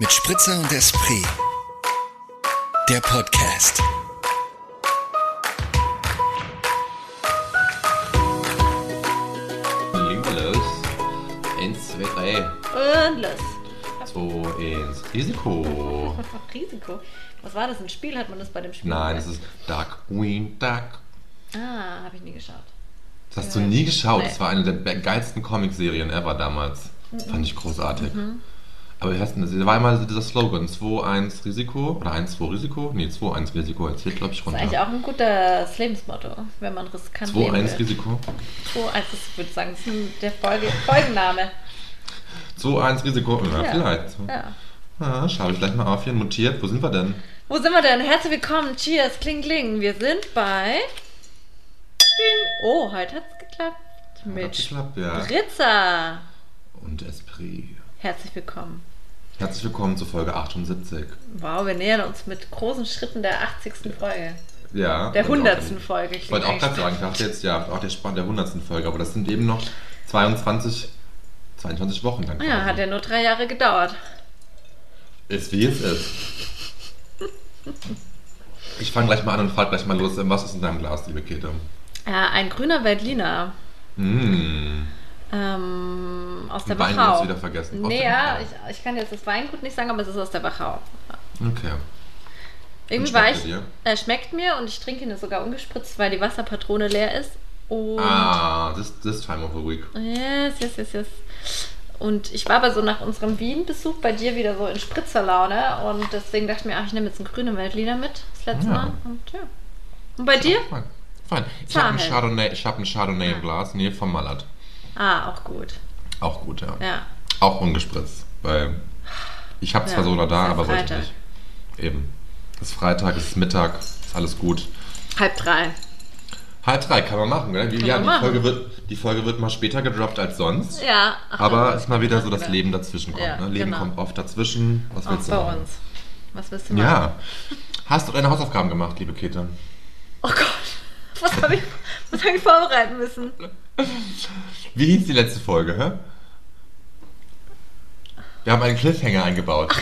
Mit Spritzer und Esprit. Der Podcast. Wir los. Eins, zwei, drei. Und los. Zwei, eins. Risiko. Risiko. Was war das? Ein Spiel? Hat man das bei dem Spiel? Nein, das ist Dark Queen Duck. Ah, habe ich nie geschaut. Das hast du nie geschaut. Nee. Das war eine der geilsten Comic-Serien ever damals. Fand ich großartig. Mhm. Aber wie heißt denn das? Da war immer dieser Slogan: 2-1 Risiko. Oder 1-2 Risiko? Nee, 2-1 Risiko. Jetzt zählt, glaube ich, Das ist eigentlich runter. auch ein gutes Lebensmotto, wenn man riskant leben 2-1 will. Risiko. 2-1, das würde ich sagen, das ist der Folge, Folgenname. 2-1 Risiko. Ja, Ja. vielleicht. Ja. Ah, schau ich gleich mal auf hier. Notiert. Wo sind wir denn? Wo sind wir denn? Herzlich willkommen. Cheers, kling, kling. Wir sind bei... Bing. Oh, heute hat's geklappt. Hat Mit geklappt, ja. Spritzer. Und Esprit. Herzlich willkommen. Herzlich willkommen zu Folge 78. Wow, wir nähern uns mit großen Schritten der 80. Folge. Ja. Der und auch 100. den- Folge. Ich wollte auch gerade sagen, ich dachte jetzt ja auch der Spann der 100. Folge, aber das sind eben noch 22, 22 Wochen dann. Ja, quasi. hat ja nur drei Jahre gedauert. Ist wie es ist. Ich fange gleich mal an und frage gleich mal los, was ist in deinem Glas, liebe Käthe? Ja, ein grüner Veltliner. Mmh. Ähm, aus der Wein Wachau. du wieder vergessen. Aus Nee, ja, ich, ich kann jetzt das Weingut nicht sagen, aber es ist aus der Wachau. Okay. Irgendwie war schmeckt ich, er schmeckt mir und ich trinke ihn sogar ungespritzt, weil die Wasserpatrone leer ist. Und Ah, this, this time of the week. yes, yes, yes, yes. Und ich war aber so nach unserem Wien-Besuch bei dir wieder so in Spritzerlaune und deswegen dachte ich mir, ach, ich nehme jetzt einen grünen Veltliner mit, das letzte Ja. Mal. Und ja. Und bei dir? Fein. Fein. Ich habe Zahel. Chardonnay, ich hab Chardonnay im Glas, nee, vom Mallert. Ah, auch gut. Auch gut, ja. Ja. Auch ungespritzt, weil ich habe zwar Ja, so oder da, aber wollte Freitag. nicht. Eben. Es ist Freitag, es ist Mittag, ist alles gut. Halb drei. Halb drei kann man machen, gell? Wie, Kann ja, die machen. Folge, wird, die Folge wird mal später gedroppt als sonst. Ja. ach, Aber es ist mal wieder so, dass. Leben dazwischen kommt. Ja, ne? Leben genau. kommt oft dazwischen. Was Auch willst du bei machen? uns. Was willst du machen? Ja. Hast du deine Hausaufgaben gemacht, liebe Käthe? Oh Gott. Was habe ich, was hab ich vorbereiten müssen? Wie hieß die letzte Folge, hä? Wir haben einen Cliffhanger eingebaut.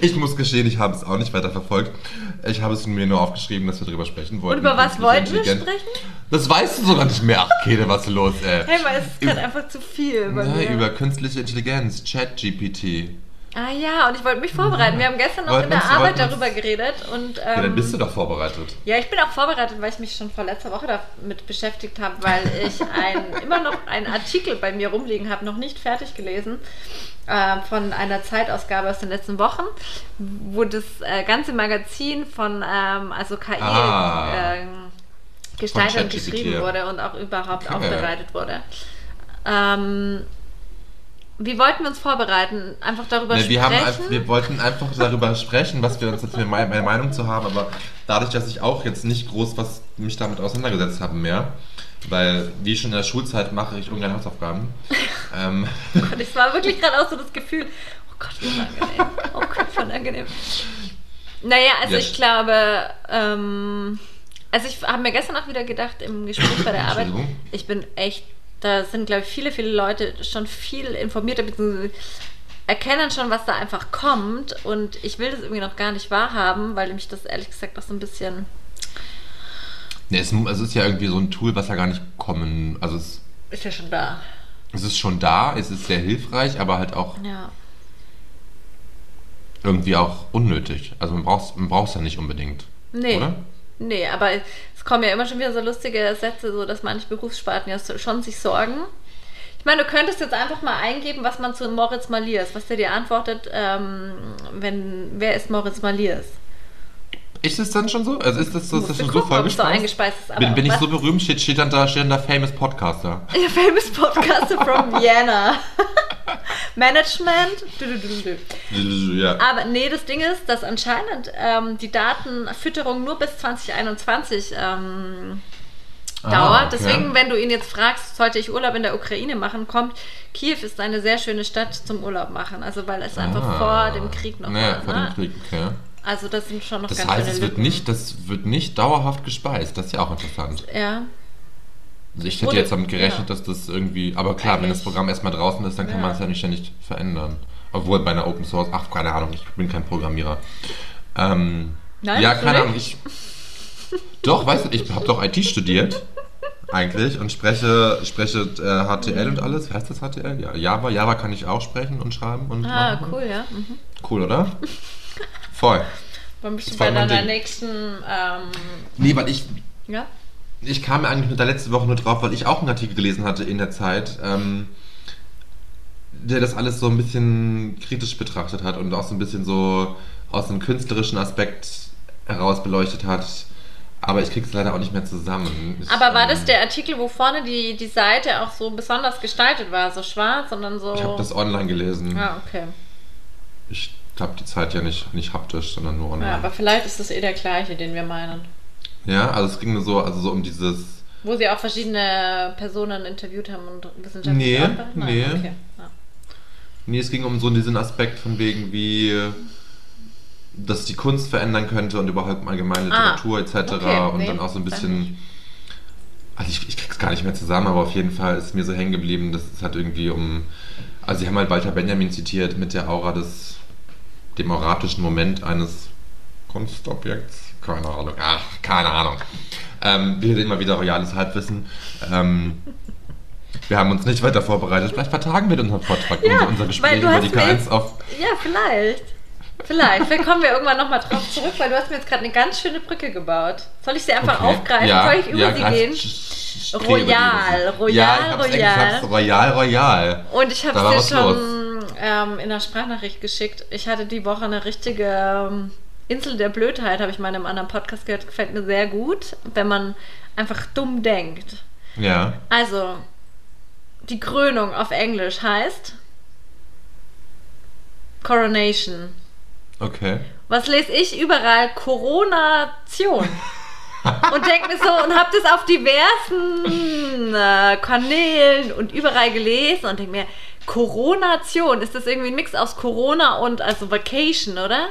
Ich muss gestehen, ich habe es auch nicht weiter verfolgt. Ich habe es mir nur aufgeschrieben, dass wir darüber sprechen wollten. Und über was wollten wir sprechen? Das weißt du sogar nicht mehr. Ach, Käthe, was ist los, ey? Hey, weil es ist gerade einfach zu viel bei mir. über künstliche Intelligenz, Chat-GPT. Ah ja, und ich wollte mich vorbereiten. Wir haben gestern noch Wollten in der uns- Arbeit uns- darüber geredet. Und, ähm, Ja, dann bist du doch vorbereitet. Ja, ich bin auch vorbereitet, weil ich mich schon vor letzter Woche damit beschäftigt habe, weil ich ein, immer noch einen Artikel bei mir rumliegen habe, noch nicht fertig gelesen, äh, von einer Zeitausgabe aus den letzten Wochen, wo das äh, ganze Magazin von ähm, also KI Ah. ähm, Gestaltern ChatGPT, geschrieben wurde und auch überhaupt aufbereitet wurde. Ähm, wie wollten wir uns vorbereiten? Einfach darüber Ne, wir, haben, sprechen? einfach- wir wollten einfach darüber sprechen, was wir uns jetzt für meine Meinung zu haben, aber dadurch, dass ich auch jetzt nicht groß was mich damit auseinandergesetzt habe mehr, weil wie schon in der Schulzeit mache ich ungern Hausaufgaben. ähm, Und es war wirklich gerade auch so das Gefühl, oh Gott, wie unangenehm. Oh Gott, wie unangenehm. Naja, also Ja, ich glaube, ähm, also ich habe mir gestern auch wieder gedacht im Gespräch bei der Arbeit, ich bin echt, da sind glaube ich viele, viele Leute schon viel informierter, beziehungsweise erkennen schon, was da einfach kommt und ich will das irgendwie noch gar nicht wahrhaben, weil mich das ehrlich gesagt auch so ein bisschen, ne, es, es ist ja irgendwie so ein Tool, was ja gar nicht kommen, also es, ist ja schon da. es ist schon da, es ist sehr hilfreich, aber halt auch Ja. irgendwie auch unnötig. Also man braucht man braucht es ja nicht unbedingt. Nee. Oder? Nee, aber es kommen ja immer schon wieder so lustige Sätze, so dass manche Berufssparten ja so- schon sich sorgen. Ich meine, du könntest jetzt einfach mal eingeben, was man zu Moritz Maliers, was der dir antwortet, ähm, wenn, wer ist Moritz Maliers? Ist es dann schon so? Also ist das, so- ist das schon so gucken, so vollgespeist? eingespeist ist. Bin, bin ich so berühmt? Steht, steht, dann da, steht dann da Famous Podcaster. Ja, famous Podcaster from Vienna. Management. Ja. Aber nee, das Ding ist, dass anscheinend ähm, die Datenfütterung nur bis 2021 ähm, Ah, dauert. okay. Deswegen, wenn du ihn jetzt fragst, sollte ich Urlaub in der Ukraine machen, kommt, Kiew ist eine sehr schöne Stadt zum Urlaub machen. Also weil es einfach Ah. vor dem Krieg noch naja, war. vor ne? dem Krieg, okay. Also das sind schon noch Das ganz heißt, schöne es wird nicht, das wird nicht dauerhaft gespeist. Das ist ja auch interessant. Ja. Also ich hätte Wurde- jetzt damit gerechnet, ja. dass das irgendwie. Aber klar, wenn das Eigentlich- Programm erstmal draußen ist, dann kann Ja. man es ja nicht ständig verändern. Obwohl bei einer Open Source, ach, keine Ahnung, ich bin kein Programmierer. Ähm, Nein, ja, keine? Ahnung, ich. Doch, weißt du, ich habe doch IT studiert. Eigentlich und spreche, spreche äh, HTL und alles. Wie heißt das HTL? Ja, Java. Java kann ich auch sprechen und schreiben und Ah, machen. cool, ja. Mhm. Cool, oder? Voll. Wann bist du bei deiner nächsten, ähm, Nee, weil ich ja? Ich kam eigentlich mit der letzte Woche nur drauf, weil ich auch einen Artikel gelesen hatte in der Zeit, ähm, der das alles so ein bisschen kritisch betrachtet hat und auch so ein bisschen so aus einem künstlerischen Aspekt heraus beleuchtet hat. Aber ich krieg's leider auch nicht mehr zusammen. Ich, Aber war das ähm, der Artikel, wo vorne die, die Seite auch so besonders gestaltet war? So schwarz, sondern so. Ich habe das online gelesen. Ah, okay. Ich habe die Zeit ja nicht, nicht haptisch, sondern nur online. Ja, aber vielleicht ist das eh der gleiche, den wir meinen. Ja, also es ging nur so, also so um dieses. Wo sie auch verschiedene Personen interviewt haben und wissenschaftliche Nee? Nein, nee. Okay. Ja. Nee, es ging um so diesen Aspekt von wegen, wie das die Kunst verändern könnte und überhaupt allgemeine Ah, Literatur etc. okay, und nee, dann auch so ein bisschen. Also ich, ich krieg's gar nicht mehr zusammen, aber auf jeden Fall ist mir so hängen geblieben, dass es halt irgendwie um. Also sie haben halt Walter Benjamin zitiert mit der Aura des dem auratischen Moment eines Kunstobjekts. Keine Ahnung. Ach, keine Ahnung. Ähm, wir immer wieder royales Halbwissen. Ähm, wir haben uns nicht weiter vorbereitet. Vielleicht vertagen wir unseren Vortrag, Ja, unser, unser Gespräch über die mir K1 jetzt- auf. Ja, vielleicht. Vielleicht. Vielleicht kommen wir irgendwann nochmal drauf zurück, weil du hast mir jetzt gerade eine ganz schöne Brücke gebaut. Soll ich sie einfach Okay. aufgreifen? Ja, Soll ich über ja, sie gehen? Royal, Royal, ja, ich Royal. Ich Royal, Royal. Und ich habe es dir schon ähm, in der Sprachnachricht geschickt. Ich hatte die Woche eine richtige ähm, Insel der Blödheit, habe ich mal in einem anderen Podcast gehört. Gefällt mir sehr gut, wenn man einfach dumm denkt. Ja. Also, die Krönung auf Englisch heißt Coronation. Okay. Was lese ich überall? Coronation. und denke mir so und habe das auf diversen äh, Kanälen und überall gelesen und denke mir, Coronation, ist das irgendwie ein Mix aus Corona und also Vacation, oder?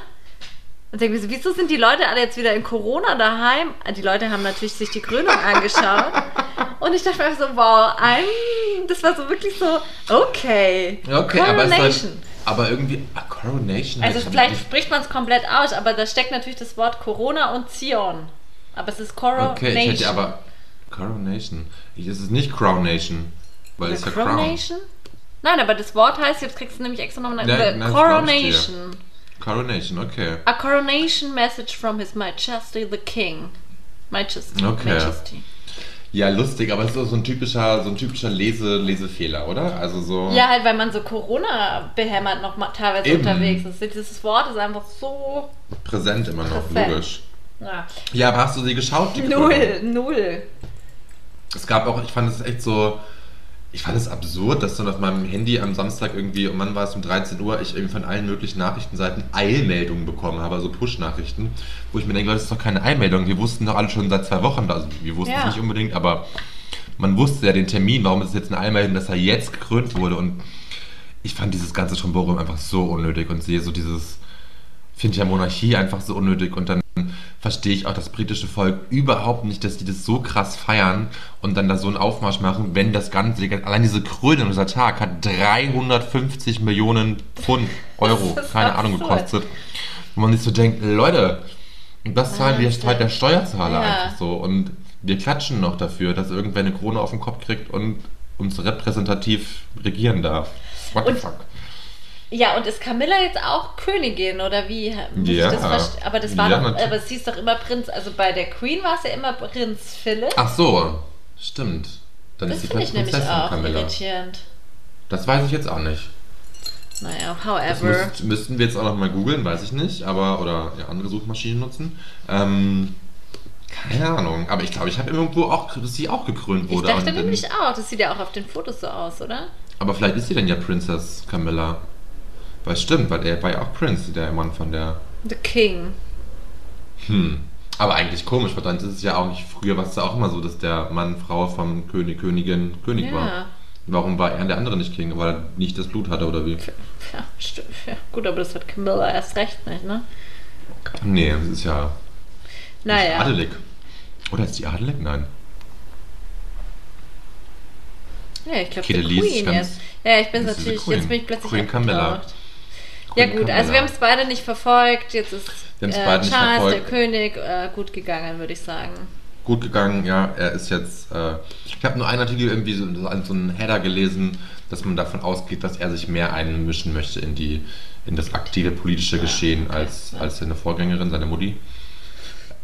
Und denke mir so, wieso sind die Leute alle jetzt wieder in Corona daheim? Die Leute haben natürlich sich die Krönung angeschaut. Und ich dachte mir so, wow, ein, das war so wirklich so, okay. Okay, aber, es Coronation. soll, aber irgendwie. Ah, Coronation. Also vielleicht spricht man es komplett aus, aber da steckt natürlich das Wort Corona und Zion. Aber es ist Coronation. Okay, ich hätte aber. Coronation. Ich, es ist nicht Crownation. Weil es ja Crown. Coronation? Nein, aber das Wort heißt, jetzt kriegst du nämlich extra nochmal eine Coronation. Coronation, okay. A coronation message from His Majesty the King. Majesty. Okay. Majesty. Ja, lustig, aber es ist so ein typischer, so ein typischer Lese, Lesefehler, oder? Also so. Ja, halt, weil man so Corona behämmert noch mal teilweise Eben. unterwegs ist. Dieses Wort ist einfach so. Präsent immer noch, Präsent. logisch. Ja. Ja, aber hast du sie geschaut? die? Null, null. Es gab auch, ich fand es echt so, ich fand es absurd, dass dann auf meinem Handy am Samstag irgendwie, um wann war es, um 13 Uhr, ich irgendwie von allen möglichen Nachrichtenseiten Eilmeldungen bekommen habe, also Push-Nachrichten, wo ich mir denke, Leute, das ist doch keine Eilmeldung, wir wussten doch alle schon seit zwei Wochen, also wir wussten es Ja. nicht unbedingt, aber man wusste ja den Termin, warum ist es jetzt eine Eilmeldung, dass er jetzt gekrönt wurde und ich fand dieses ganze Tromborium einfach so unnötig und sehe so dieses, finde ja Monarchie einfach so unnötig und dann verstehe ich auch das britische Volk überhaupt nicht, dass die das so krass feiern und dann da so einen Aufmarsch machen, wenn das Ganze, allein diese Krönung, dieser Tag hat 350 Millionen Pfund, Euro, keine Ahnung, gekostet. Wo man sich so denkt, Leute, das zahlen wir halt der Steuerzahler Ja. einfach so und wir klatschen noch dafür, dass irgendwer eine Krone auf den Kopf kriegt und uns repräsentativ regieren darf. What the fuck? Ja, und ist Camilla jetzt auch Königin oder wie? Muss Ja. Ich das aber das war Ja, doch, aber sie ist doch immer Prinz. Also bei der Queen war es ja immer Prinz Philipp. Ach so, stimmt. Dann das ist finde ich nämlich auch Camilla. irritierend. Das weiß ich jetzt auch nicht. Naja, Das however. müsst, müssten wir jetzt auch noch mal googeln, weiß ich nicht, aber oder ja, andere Suchmaschinen nutzen. Ähm, keine Ahnung, aber ich glaube, ich habe irgendwo auch, dass sie auch gekrönt Ich wurde. dachte Und dann- nämlich auch, das sieht ja auch auf den Fotos so aus, oder? aber vielleicht ist sie dann ja Princess Camilla. Weil stimmt, weil er war ja auch Prince, der Mann von der. The King. Hm. Aber eigentlich komisch, weil dann ist es ja auch nicht, früher war es ja auch immer so, dass der Mann, Frau vom König, Königin, König war. Ja. Warum war er der andere nicht King? Weil er nicht das Blut hatte oder wie? Ja, stimmt. Ja, gut, aber das hat Camilla erst recht nicht, ne? Nee, das ist ja Naja. adelig. Oder ist die adelig? Nein. Ja, ich glaube, die Queen jetzt. Ja, ich bin ist natürlich, jetzt bin ich plötzlich Queen Camilla. abgetaucht. Ja gut, also Camilla. wir haben es beide nicht verfolgt. Jetzt ist äh, Charles, der König, äh, gut gegangen, würde ich sagen. Gut gegangen, ja. Er ist jetzt. Äh, ich habe nur einen Artikel irgendwie so, so einen Header gelesen, dass man davon ausgeht, dass er sich mehr einmischen möchte in die in das aktive politische Geschehen als, als seine Vorgängerin, seine Mutti.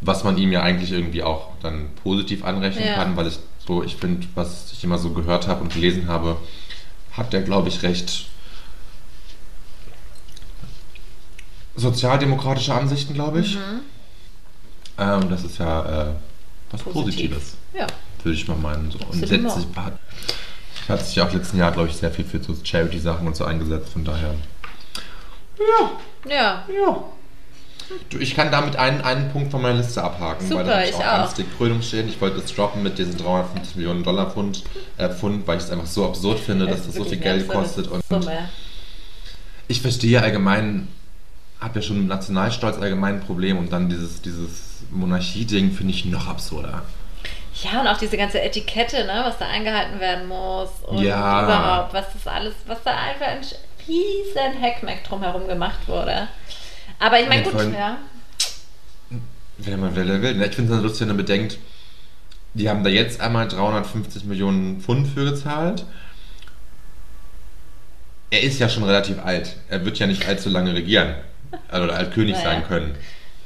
Was man ihm ja eigentlich irgendwie auch dann positiv anrechnen Ja. kann, weil ich so, ich finde, was ich immer so gehört habe und gelesen habe, hat der, glaube ich, recht sozialdemokratische Ansichten, glaube ich. Ähm, das ist ja äh, was Positiv. Positives, Ja. würde ich mal meinen. So. Und sich, hat, hat sich ja auch letzten Jahr, glaube ich, sehr viel für so Charity-Sachen und so eingesetzt, von daher. Ja, Ja. Du, ich kann damit einen, einen Punkt von meiner Liste abhaken, Super, weil da ich auch auch. ganz dick Krönung stehen. Ich wollte es droppen mit diesen 350 Millionen Dollar Pfund, äh, Pfund weil ich es einfach so absurd finde, dass das so viel Geld kostet. Und Summe. ich verstehe allgemein, habe ja schon mit Nationalstolz allgemein ein Problem und dann dieses, dieses Monarchie-Ding finde ich noch absurder. Ja, und auch diese ganze Etikette, ne, was da eingehalten werden muss und Ja. überhaupt, was das alles, was da einfach ein riesen Hackmack drumherum gemacht wurde. Aber ich meine, gut, allem- ja. Wenn man will, will. Ich finde es lustig, wenn man bedenkt, die haben da jetzt einmal 350 Millionen Pfund für gezahlt. Er ist ja schon relativ alt. Er wird ja nicht allzu lange regieren. Also, Oder alt König Naja. sein können.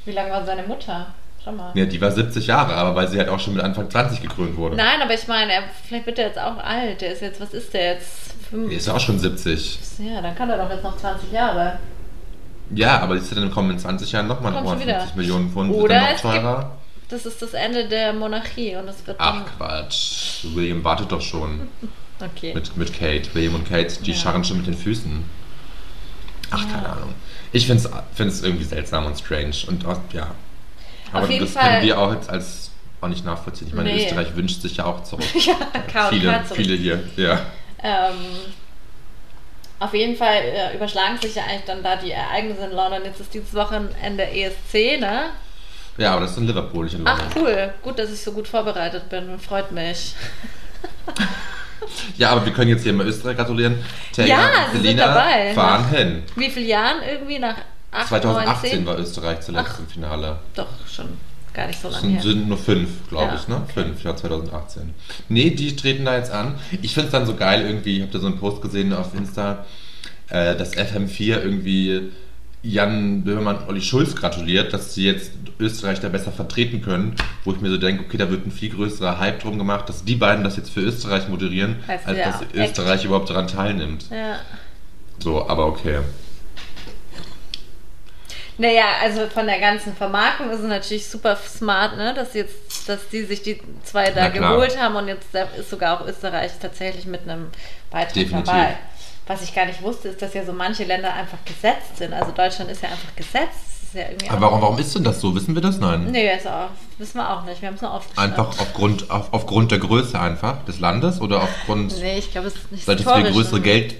Wie lange war seine Mutter? Schau mal. Ja, die war 70 Jahre, aber weil sie halt auch schon mit Anfang 20 gekrönt wurde. Nein, aber ich meine, er, vielleicht wird er jetzt auch alt. Der ist jetzt, was ist der jetzt? Fünf- Die ist ja auch schon 70. Ja, dann kann er doch jetzt noch 20 Jahre. Ja, aber du, dann kommen in 20 Jahren nochmal Kommt schon 150 wieder. Millionen Pfund. Oder noch gibt- teurer. Das ist das Ende der Monarchie und es wird Ach. Quatsch. William wartet doch schon. Okay. Mit, mit Kate. William und Kate, die Ja. scharren schon mit den Füßen. Ach, keine Ahnung. Ich finde es irgendwie seltsam und strange. Und auch, ja. Aber Auf jeden das Fall- können wir auch jetzt als auch nicht nachvollziehen. Ich meine, Nee. Österreich wünscht sich ja auch zurück. ja, K und viele, K zurück. viele hier. Ja. Ähm, auf jeden Fall äh, überschlagen sich ja eigentlich dann da die Ereignisse in London. Jetzt ist dieses Wochenende ESC, ne? ja, aber das ist in Liverpool, nicht in Ach London. cool, gut, dass ich so gut vorbereitet bin. Freut mich. Ja, aber wir können jetzt hier mal Österreich gratulieren. Tega Ja, und sie sind Selina dabei. fahren hin. Wie viele Jahren irgendwie nach 8, 2018 9, 10? war Österreich zuletzt Ach. im Finale. Doch, schon gar nicht so lange sind, her. sind nur fünf, glaube Ja, ich, ne? okay. Fünf, ja, 2018. Nee, die treten da jetzt an. Ich finde es dann so geil irgendwie, ich habe da so einen Post gesehen auf Insta, äh, dass FM4 irgendwie Jan Böhmermann Olli Schulz gratuliert, dass sie jetzt Österreich da besser vertreten können, wo ich mir so denke, okay, da wird ein viel größerer Hype drum gemacht, dass die beiden das jetzt für Österreich moderieren, Heißt als dass. Österreich überhaupt daran teilnimmt. Ja. So, aber okay. Naja, also von der ganzen Vermarktung ist es natürlich super smart, ne? dass jetzt, dass die sich die zwei da geholt haben und jetzt ist sogar auch Österreich tatsächlich mit einem Beitrag Definitiv. dabei. Was ich gar nicht wusste, ist, dass ja so manche Länder einfach gesetzt sind. Also Deutschland ist ja einfach gesetzt. Ist ja Aber warum, warum ist denn das so? Wissen wir das? Nein. Nee, ist auch, wissen wir auch nicht. Wir haben es nur aufgeschrieben. Einfach aufgrund, auf, aufgrund der Größe einfach des Landes oder aufgrund, Nee, ich glaube, es ist nicht seit es wir größere Geld.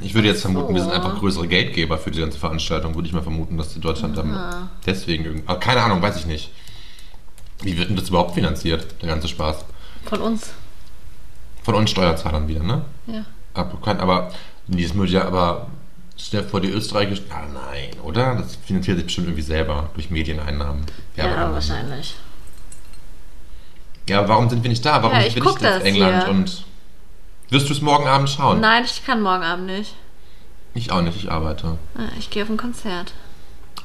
Ich würde jetzt vermuten, wir sind so. einfach größere Geldgeber für die ganze Veranstaltung. Würde ich mal vermuten, dass die Deutschland dann Ah. deswegen irgendwie. Aber keine Ahnung, weiß ich nicht. Wie wird denn das überhaupt finanziert, der ganze Spaß? Von uns. Von uns Steuerzahlern wieder, ne? Ja. Aber, kann- aber das würde ja aber. Dir vor, die Österreicher. Ah, nein, oder? Das finanziert sich bestimmt irgendwie selber durch Medieneinnahmen. Ja, wahrscheinlich. Ja, warum sind wir nicht da? Warum Ja, ich wir guck nicht in das England? hier. Und wirst du es morgen Abend schauen? Nein, ich kann morgen Abend nicht. Ich auch nicht, ich arbeite. Ah, Ich gehe auf ein Konzert.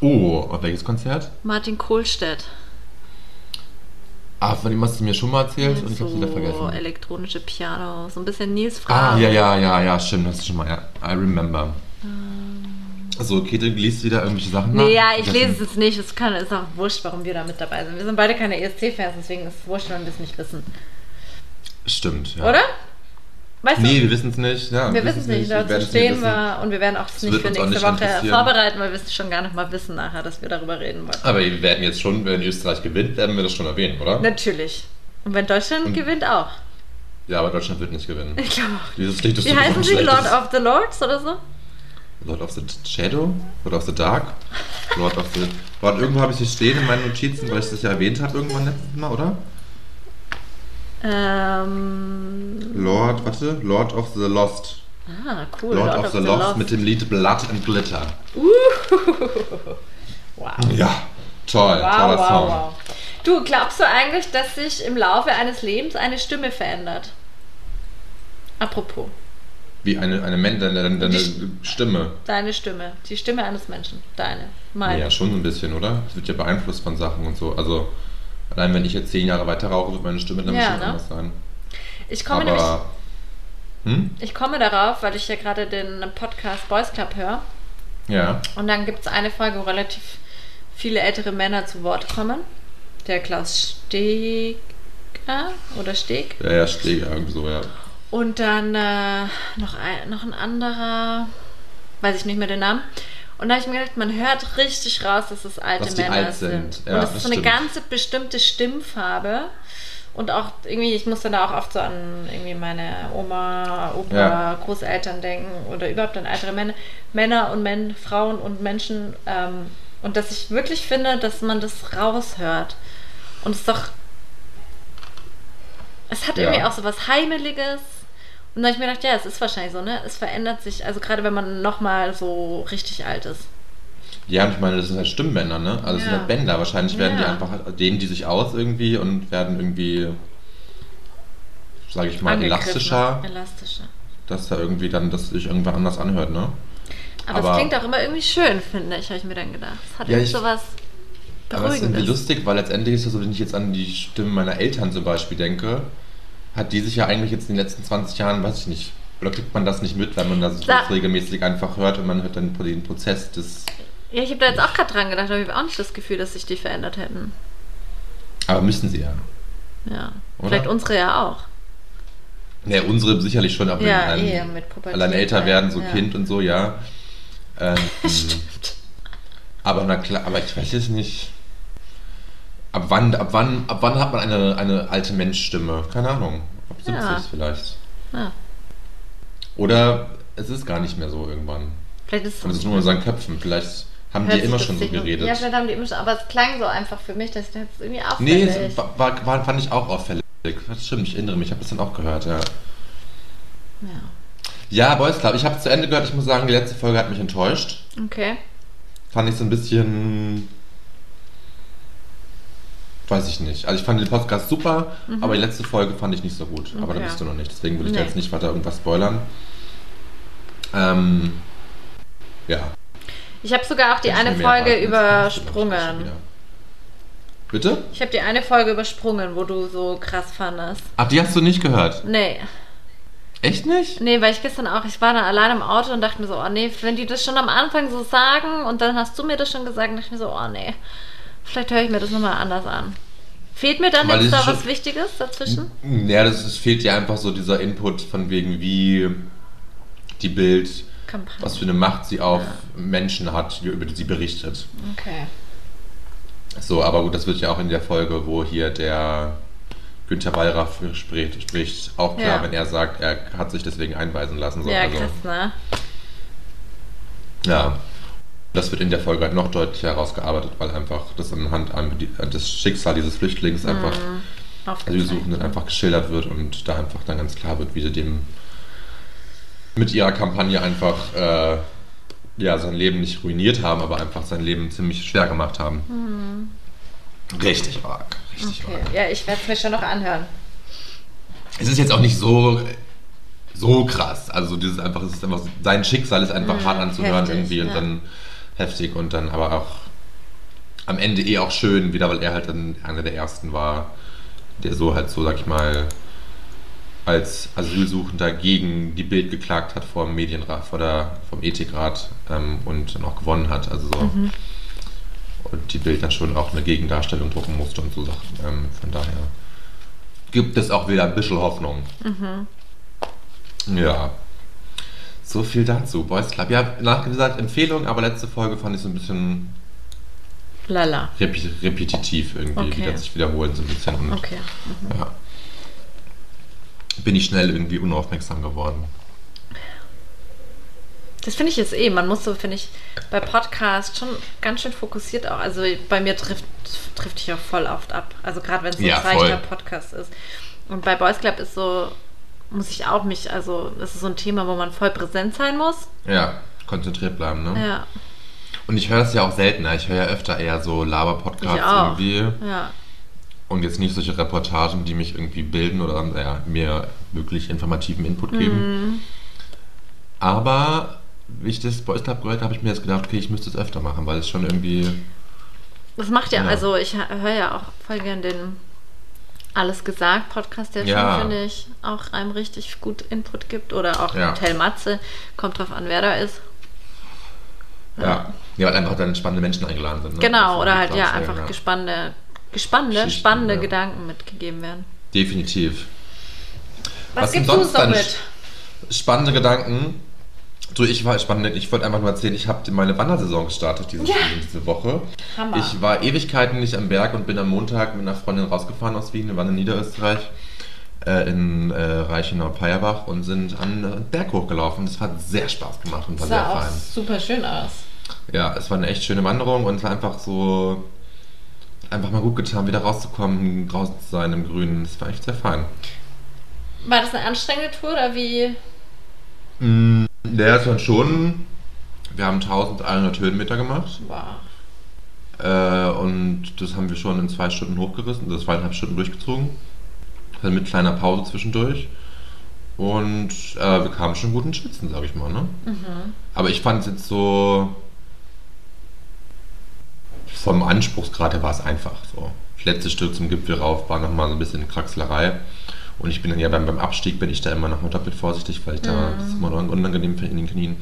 Oh, auf welches Konzert? Martin Kohlstedt. Ah, von dem hast du mir schon mal erzählt und ich so hab's wieder vergessen. elektronische Piano. So ein bisschen Nils Fragen. Ah, ja, ja, ja, ja, stimmt, hast du schon mal, ja. I remember. Also, Käthe, liest wieder irgendwelche Sachen nach? Nee, ja, ich lese es jetzt nicht. Es kann, ist auch wurscht, warum wir da mit dabei sind. Wir sind beide keine ESC-Fans, deswegen ist es wurscht, wenn wir es nicht wissen. Stimmt, ja. Oder? Weißt Nee, du? wir wissen es nicht. Ja, wir wissen es nicht, dazu stehen wir und wir werden auch Es nicht für nächste nicht Woche vorbereiten, weil wir es schon gar nicht mal wissen nachher, dass wir darüber reden wollen. Aber wir werden jetzt schon, wenn Österreich gewinnt, werden wir das schon erwähnen, oder? Natürlich. Und wenn Deutschland Und- gewinnt, auch. Ja, aber Deutschland wird nicht gewinnen. Ich glaube auch. Dieses Lied ist Wie heißen sie? Lord of the Lords oder so? Lord of the Shadow? Lord of the Dark? Lord of the... Lord, irgendwo habe ich es stehen in meinen Notizen, weil ich das ja erwähnt habe irgendwann letztes Mal, oder? Ähm, Lord, warte, Lord of the Lost. ah, cool. Lord, of, the, Lost, mit dem Lied Blood and Glitter. Wow. Ja, toll, Wow, toller wow, Song. wow. Du, glaubst du eigentlich, dass sich im Laufe eines Lebens eine Stimme verändert? Apropos, Wie eine, eine, Men deine, deine, deine Stimme. deine Stimme, die Stimme eines Menschen, deine, meine. Ja, schon so ein bisschen, oder? Es wird ja beeinflusst von Sachen und so. Also, allein wenn ich jetzt zehn Jahre weiter rauche, wird meine Stimme dann Ja, bestimmt ne? anders sein. Ich komme nämlich, Aber. Hm? ich komme darauf, weil ich ja gerade den Podcast Boys Club höre. Ja. Und dann gibt es eine Folge, wo relativ viele ältere Männer zu Wort kommen. Der Klaus Steger oder Steg. Ja, ja, Stege, irgendwie so, ja. Und dann äh, noch, ein, noch ein anderer, weiß ich nicht mehr den Namen. Und da habe ich mir gedacht, man hört richtig raus, dass es alte Dass Männer alt sind. sind. Ja, und es ist so eine stimmt. ganze bestimmte Stimmfarbe. Und auch irgendwie, ich muss dann da auch oft so an irgendwie meine Oma, Opa, Ja. Großeltern denken oder überhaupt an ältere Männer, Männer und Men, Frauen und Menschen. Ähm, und dass ich wirklich finde, dass man das raushört. Und es ist doch. Es hat Ja. irgendwie auch so was Heimeliges. Und dann habe ich mir gedacht, ja, es ist wahrscheinlich so, ne? Es verändert sich, also gerade wenn man nochmal so richtig alt ist. Ja, und ich meine, das sind halt Stimmbänder, ne? Also, es sind Ja. halt Bänder. Wahrscheinlich werden die Ja. einfach, dehnen die sich aus irgendwie und werden irgendwie, sage ich mal, elastischer, Elastischer. dass da irgendwie dann, dass sich irgendwann anders anhört, ne? Aber, Aber- es klingt auch immer irgendwie schön, finde ich, habe ich mir dann gedacht. Es hat Ja, irgendwie ich- so was Aber es ist irgendwie Beruhigendes. lustig, weil letztendlich ist es so, wenn ich jetzt an die Stimmen meiner Eltern zum Beispiel denke, hat die sich ja eigentlich jetzt in den letzten 20 Jahren, weiß ich nicht, oder kriegt man das nicht mit, wenn man das Da- regelmäßig einfach hört und man hört dann den Prozess des. Ja, ich habe da jetzt auch gerade dran gedacht, aber ich habe auch nicht das Gefühl, dass sich die verändert hätten. Aber müssen sie ja. Ja. Oder? Vielleicht unsere ja auch. Ne, unsere sicherlich schon, aber Ja, allein, eh, mit Pubertät. allein älter werden, so ja. Kind und so, ja. Ähm, Stimmt. aber na klar, aber ich weiß es nicht. Ab wann, ab wann, ab wann hat man eine, eine alte Menschstimme? Keine Ahnung. Ab 70 Ja. vielleicht. Ja. Oder es ist gar nicht mehr so irgendwann. Vielleicht ist Und es ist nur in unseren Köpfen. Vielleicht haben hört die immer schon so geredet. Ja, vielleicht haben die immer schon, aber es klang so einfach für mich, dass ich das irgendwie nee, auffällig. es war, war, war, fand ich auch auffällig. Das stimmt, ich erinnere mich, ich habe das dann auch gehört, ja. ja. Ja, Boys Club, ich habe es zu Ende gehört. Ich muss sagen, die letzte Folge hat mich enttäuscht. Okay. Fand ich so ein bisschen. Weiß ich nicht. Also, ich fand den Podcast super, aber die letzte Folge fand ich nicht so gut. Aber da Mhm. Bist du noch nicht. Deswegen will ich Nee. da jetzt nicht weiter irgendwas spoilern. Ähm. Ja. Ich habe sogar auch die eine Folge übersprungen. Bitte? Ich habe die eine Folge übersprungen, wo du so krass fandest. Ach, die hast du nicht gehört? Nee. Echt nicht? Nee, weil ich gestern auch, ich war dann allein im Auto und dachte mir so, oh nee, wenn die das schon am Anfang so sagen und dann hast du mir das schon gesagt, dachte ich mir so, oh nee, vielleicht höre ich mir das nochmal anders an. Fehlt mir dann jetzt da was Wichtiges dazwischen? Ja, das ist, fehlt dir einfach so dieser Input von wegen, wie die Bild, Kampagne. was für eine Macht sie auf Ja. Menschen hat, über die sie berichtet. Okay. So, aber gut, das wird ja auch in der Folge, wo hier der Günther Wallraff spricht, spricht auch klar, Ja. wenn er sagt, er hat sich deswegen einweisen lassen. So. Ja, also, krass, ne? ja. Das wird in der Folge halt noch deutlicher herausgearbeitet, weil einfach das anhand an die- das Schicksal dieses Flüchtlings einfach Aufgezeigt. Asylsuchenden einfach geschildert wird und da einfach dann ganz klar wird, wie sie dem mit ihrer Kampagne einfach äh, ja, sein Leben nicht ruiniert haben, aber einfach sein Leben ziemlich schwer gemacht haben. Richtig arg. Richtig Okay. arg. Ja, ich werde es mir schon noch anhören. Es ist jetzt auch nicht so, so krass. Also dieses einfach, es ist einfach, sein Schicksal ist einfach Mhm, hart anzuhören heftig, irgendwie und ja. dann heftig und dann aber auch am Ende eh auch schön wieder, weil er halt dann einer der ersten war, der so halt so, sag ich mal, als Asylsuchender gegen die Bild geklagt hat vor dem Medienrat, vor der, vom Ethikrat ähm, und dann auch gewonnen hat. Also so. Mhm. Und die Bild dann schon auch eine Gegendarstellung drucken musste und so Sachen. Ähm, von daher gibt es auch wieder ein bisschen Hoffnung. Ja. So viel dazu. Boys Club. Ja, nachgesagt Empfehlung, aber letzte Folge fand ich so ein bisschen Lala. repi repetitiv irgendwie, Okay. wieder sich wiederholen so ein bisschen. Und, Okay. ja. Bin ich schnell irgendwie unaufmerksam geworden. Das finde ich jetzt eh. Man muss so, finde ich, bei Podcasts schon ganz schön fokussiert auch. Also bei mir trifft, trifft dich auch voll oft ab. Also gerade wenn es so Ja, ein seichter voll. Podcast ist. Und bei Boys Club ist so, muss ich auch mich, also das ist so ein Thema, wo man voll präsent sein muss. Ja, konzentriert bleiben, ne? Ja, Und ich höre das ja auch seltener. Ich höre ja öfter eher so Laber-Podcasts irgendwie. Ja. Und jetzt nicht solche Reportagen, die mich irgendwie bilden oder ja, mir wirklich informativen Input geben. Mhm. Aber wie ich das Boys Club gehört habe, habe ich mir jetzt gedacht, okay, ich müsste es öfter machen, weil es schon irgendwie. Das macht ja, Ja. also ich höre ja auch voll gern den Alles gesagt Podcast, der Ja. schon, finde ich, auch einem richtig gut Input gibt. Oder auch Ja. Hotel Matze, kommt drauf an, wer da ist. Ja. Ja, weil einfach dann spannende Menschen eingeladen sind. Ne? Genau, oder halt ja einfach ja. gespannte, gespannte, spannende. Gedanken mitgegeben werden. Definitiv. Was, Was gibst du uns noch mit? Spannende Gedanken. Du, ich war spannend. Ich wollte einfach nur erzählen, ich habe meine Wandersaison gestartet diese, Ja. diese Woche. Hammer. Ich war Ewigkeiten nicht am Berg und bin am Montag mit einer Freundin rausgefahren aus Wien. Wir waren in Niederösterreich, äh, in äh, Reichenau-Peierbach und sind an den Berg hochgelaufen. Das hat sehr Spaß gemacht und war sehr sah auch fein. super schön aus. Ja, es war eine echt schöne Wanderung und es war einfach so, einfach mal gut getan, wieder rauszukommen, draußen zu sein im Grünen. Das war echt sehr fein. War das eine anstrengende Tour oder wie? Mm, Der ist dann schon, wir haben 1100 Höhenmeter gemacht Wow. äh, und das haben wir schon in zwei Stunden hochgerissen, das zweieinhalb Stunden durchgezogen. Dann mit kleiner Pause zwischendurch. Und äh, wir kamen schon gut ins Schwitzen, sag ich mal. Ne? Aber ich fand es jetzt so. Vom Anspruchsgrad her war es einfach so. Das letzte Stück zum Gipfel rauf war nochmal so ein bisschen Kraxlerei. Und ich bin dann ja beim, beim Abstieg bin ich da immer noch mal doppelt vorsichtig, weil ich da das ist immer noch unangenehm in den Knien.